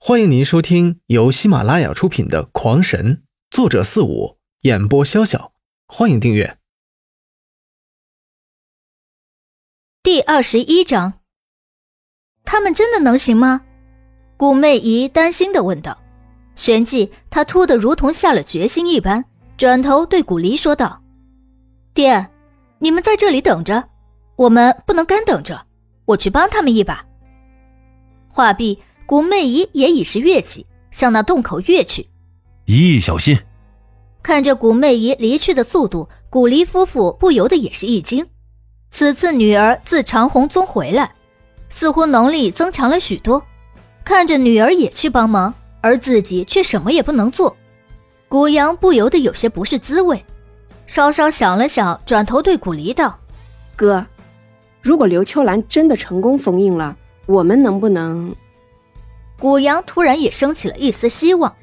欢迎您收听由喜马拉雅出品的《狂神》，作者四五，演播潇潇。欢迎订阅。第二十一章，他们真的能行吗？古媚姨担心的问道。旋即，她突的如同下了决心一般，转头对古离说道：“爹，你们在这里等着，我们不能干等着，我去帮他们一把。”话毕。古媚姨也已是跃起，向那洞口跃去。姨小心！看着古媚姨离去的速度，古离夫妇不由得也是一惊。此次女儿自长虹宗回来，似乎能力增强了许多。看着女儿也去帮忙，而自己却什么也不能做，古阳不由得有些不是滋味。稍稍想了想，转头对古离道：“哥，如果刘秋兰真的成功封印了，我们能不能……”古阳突然也升起了一丝希望，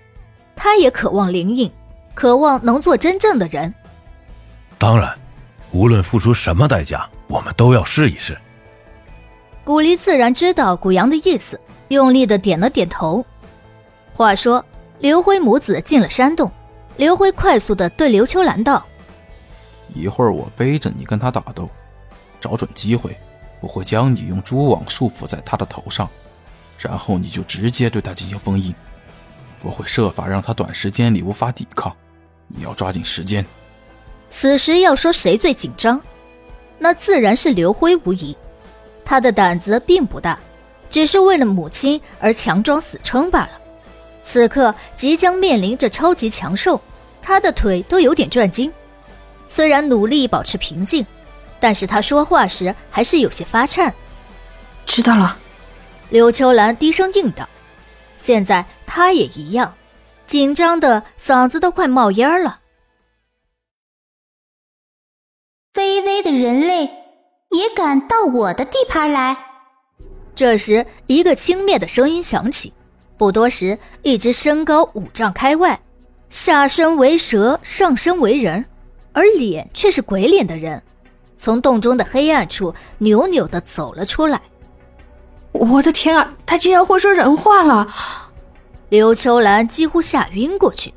他也渴望灵印，渴望能做真正的人。当然，无论付出什么代价，我们都要试一试。古离自然知道古阳的意思，用力的点了点头。话说，刘辉母子进了山洞，刘辉快速的对刘秋兰道：“一会儿我背着你跟他打斗，找准机会，我会将你用蛛网束缚在他的头上。”然后你就直接对他进行封印，我会设法让他短时间里无法抵抗。你要抓紧时间。此时要说谁最紧张，那自然是刘辉无疑。他的胆子并不大，只是为了母亲而强装死撑罢了。此刻即将面临着超级强兽，他的腿都有点转筋。虽然努力保持平静，但是他说话时还是有些发颤。知道了。刘秋兰低声应道：“现在她也一样，紧张的嗓子都快冒烟了。”卑微的人类也敢到我的地盘来？这时，一个轻蔑的声音响起。不多时，一只身高五丈开外，下身为蛇，上身为人，而脸却是鬼脸的人，从洞中的黑暗处扭扭的走了出来。我的天啊！他竟然会说人话了！刘秋兰几乎吓晕过去。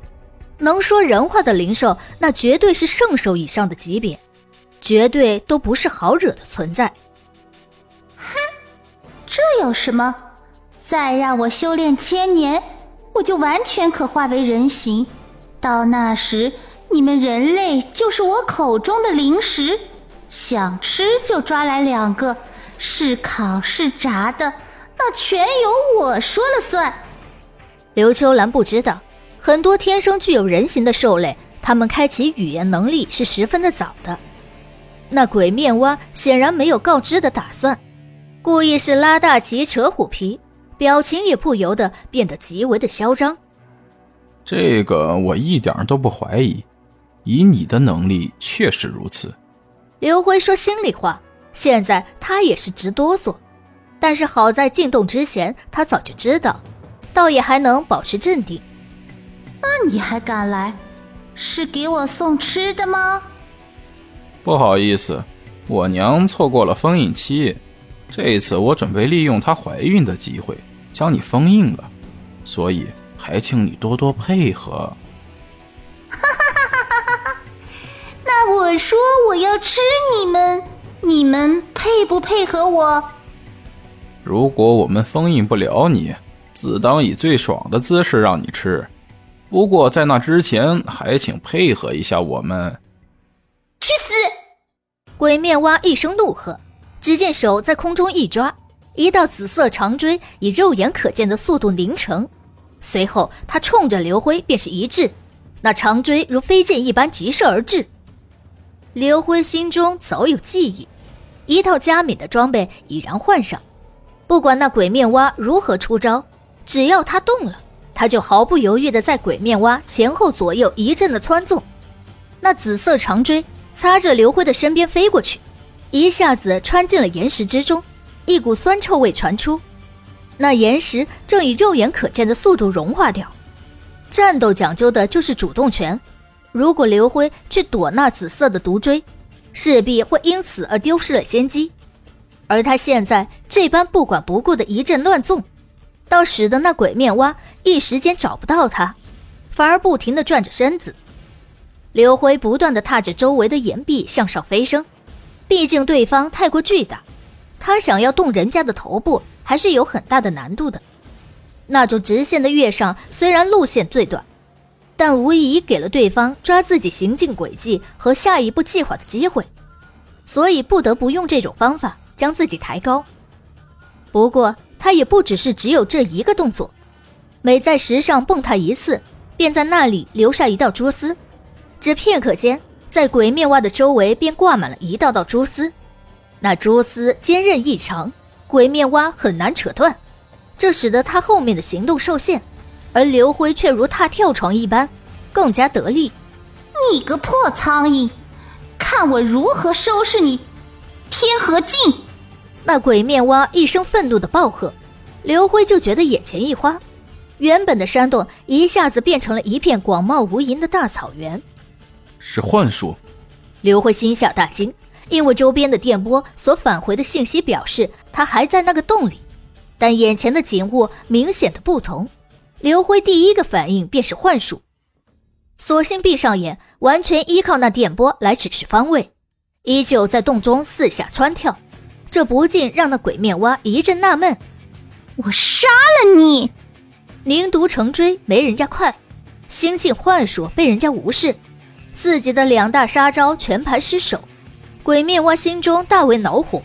能说人话的灵兽，那绝对是圣兽以上的级别，绝对都不是好惹的存在。哼，这有什么？再让我修炼千年，我就完全可化为人形。到那时，你们人类就是我口中的零食，想吃就抓来两个。是烤是炸的，那全由我说了算。刘秋兰不知道，很多天生具有人形的兽类，他们开启语言能力是十分的早的。那鬼面蛙显然没有告知的打算，故意是拉大旗扯虎皮，表情也不由得变得极为的嚣张。这个我一点都不怀疑，以你的能力确实如此。刘辉说心里话。现在他也是直哆嗦，但是好在进洞之前他早就知道，倒也还能保持镇定。那你还敢来？是给我送吃的吗？不好意思，我娘错过了封印期，这一次我准备利用她怀孕的机会将你封印了，所以还请你多多配合。哈哈哈哈哈哈！那我说我要吃你们。你们配不配合我？如果我们封印不了你，自当以最爽的姿势让你吃。不过在那之前，还请配合一下我们。去死！鬼面蛙一声怒喝，只见手在空中一抓，一道紫色长锥以肉眼可见的速度凝成，随后他冲着刘辉便是一掷，那长锥如飞剑一般急射而至。刘辉心中早有记忆，一套加冕的装备已然换上。不管那鬼面蛙如何出招，只要他动了，他就毫不犹豫地在鬼面蛙前后左右一阵的窜纵。那紫色长锥擦着刘辉的身边飞过去，一下子穿进了岩石之中，一股酸臭味传出。那岩石正以肉眼可见的速度融化掉。战斗讲究的就是主动权。如果刘辉去躲那紫色的毒锥，势必会因此而丢失了先机。而他现在这般不管不顾的一阵乱纵，倒使得那鬼面蛙一时间找不到他，反而不停地转着身子。刘辉不断地踏着周围的岩壁向上飞升，毕竟对方太过巨大，他想要动人家的头部还是有很大的难度的。那种直线的跃上，虽然路线最短，但无疑给了对方抓自己行进轨迹和下一步计划的机会，所以不得不用这种方法将自己抬高。不过他也不只是只有这一个动作，每在石上蹦跶一次，便在那里留下一道蛛丝。只片刻间，在鬼面蛙的周围便挂满了一道道蛛丝，那蛛丝坚韧异常，鬼面蛙很难扯断。这使得他后面的行动受限，而刘辉却如踏跳床一般，更加得力。你个破苍蝇，看我如何收拾你！天河镜，那鬼面蛙一声愤怒的暴喝，刘辉就觉得眼前一花，原本的山洞一下子变成了一片广袤无垠的大草原。是幻术，刘辉心下大惊，因为周边的电波所返回的信息表示他还在那个洞里。但眼前的景物明显的不同，刘辉第一个反应便是幻术，索性闭上眼，完全依靠那电波来指示方位，依旧在洞中四下穿跳，这不禁让那鬼面蛙一阵纳闷：我杀了你！凝毒成追没人家快，心境幻术被人家无视，自己的两大杀招全盘失手，鬼面蛙心中大为恼火。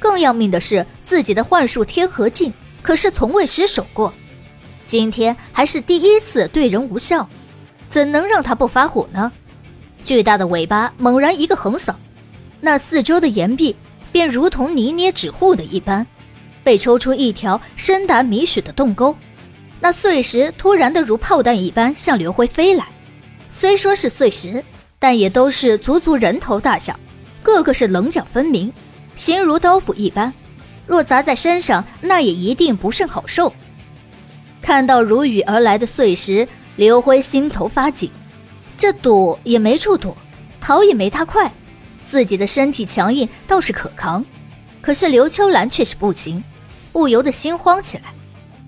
更要命的是，自己的幻术天河镜可是从未失手过，今天还是第一次对人无效，怎能让他不发火呢？巨大的尾巴猛然一个横扫，那四周的岩壁便如同泥捏纸糊的一般，被抽出一条深达米许的洞沟。那碎石突然的如炮弹一般向刘辉飞来，虽说是碎石，但也都是足足人头大小，个个是棱角分明。形如刀斧一般，若砸在身上，那也一定不甚好受。看到如雨而来的碎石，刘辉心头发紧，这躲也没处躲，逃也没他快。自己的身体强硬倒是可扛，可是刘秋兰却是不行，不由得心慌起来。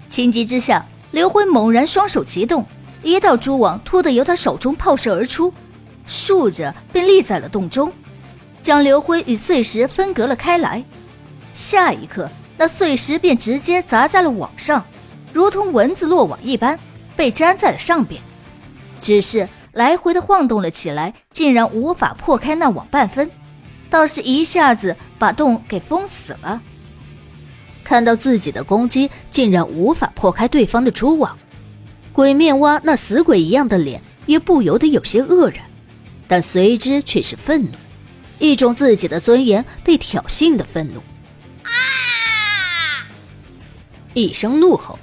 情急之下，刘辉猛然双手齐动，一道蛛网突地由他手中炮射而出，竖着便立在了洞中。将刘辉与碎石分隔了开来，下一刻，那碎石便直接砸在了网上，如同蚊子落网一般，被粘在了上边。只是来回的晃动了起来，竟然无法破开那网半分，倒是一下子把洞给封死了。看到自己的攻击竟然无法破开对方的蛛网，鬼面蛙那死鬼一样的脸也不由得有些愕然，但随之却是愤怒。一种自己的尊严被挑衅的愤怒，啊！一声怒吼，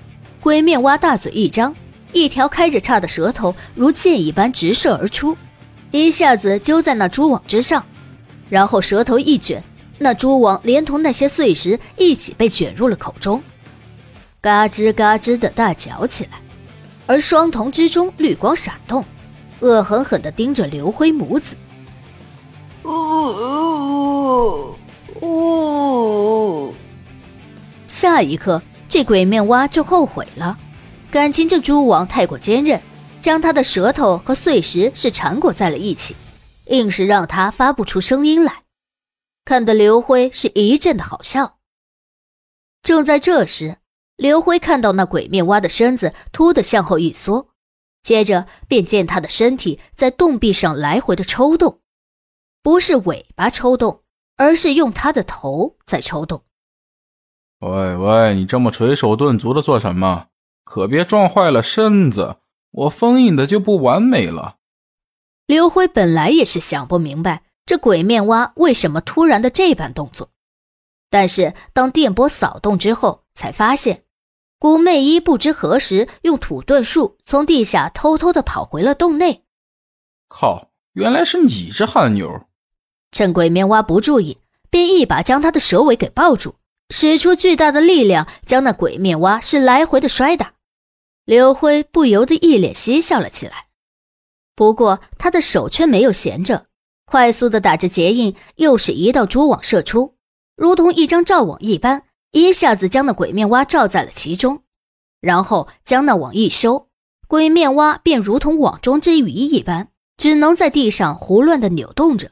鬼面蛙大嘴一张，一条开着叉的舌头如箭一般直射而出，一下子揪在那蛛网之上，然后舌头一卷，那蛛网连同那些碎石一起被卷入了口中，嘎吱嘎吱的大嚼起来，而双瞳之中绿光闪动，恶狠狠地盯着刘辉母子。呜呜！下一刻，这鬼面蛙就后悔了，感情这蛛网太过坚韧，将他的舌头和碎石是缠裹在了一起，硬是让他发不出声音来，看得刘辉是一阵的好笑。正在这时，刘辉看到那鬼面蛙的身子突的向后一缩，接着便见他的身体在洞壁上来回的抽动。不是尾巴抽动，而是用他的头在抽动。喂喂，你这么垂手顿足的做什么？可别撞坏了身子，我封印的就不完美了。刘辉本来也是想不明白这鬼面蛙为什么突然的这般动作，但是当电波扫动之后，才发现古媚衣不知何时用土遁术从地下偷偷的跑回了洞内。靠，原来是你这汗牛！趁鬼面蛙不注意，便一把将他的蛇尾给抱住，使出巨大的力量，将那鬼面蛙是来回的摔打。刘辉不由得一脸嬉笑了起来，不过他的手却没有闲着，快速的打着结印，又是一道蛛网射出，如同一张罩网一般，一下子将那鬼面蛙罩在了其中。然后将那网一收，鬼面蛙便如同网中之鱼一般，只能在地上胡乱的扭动着。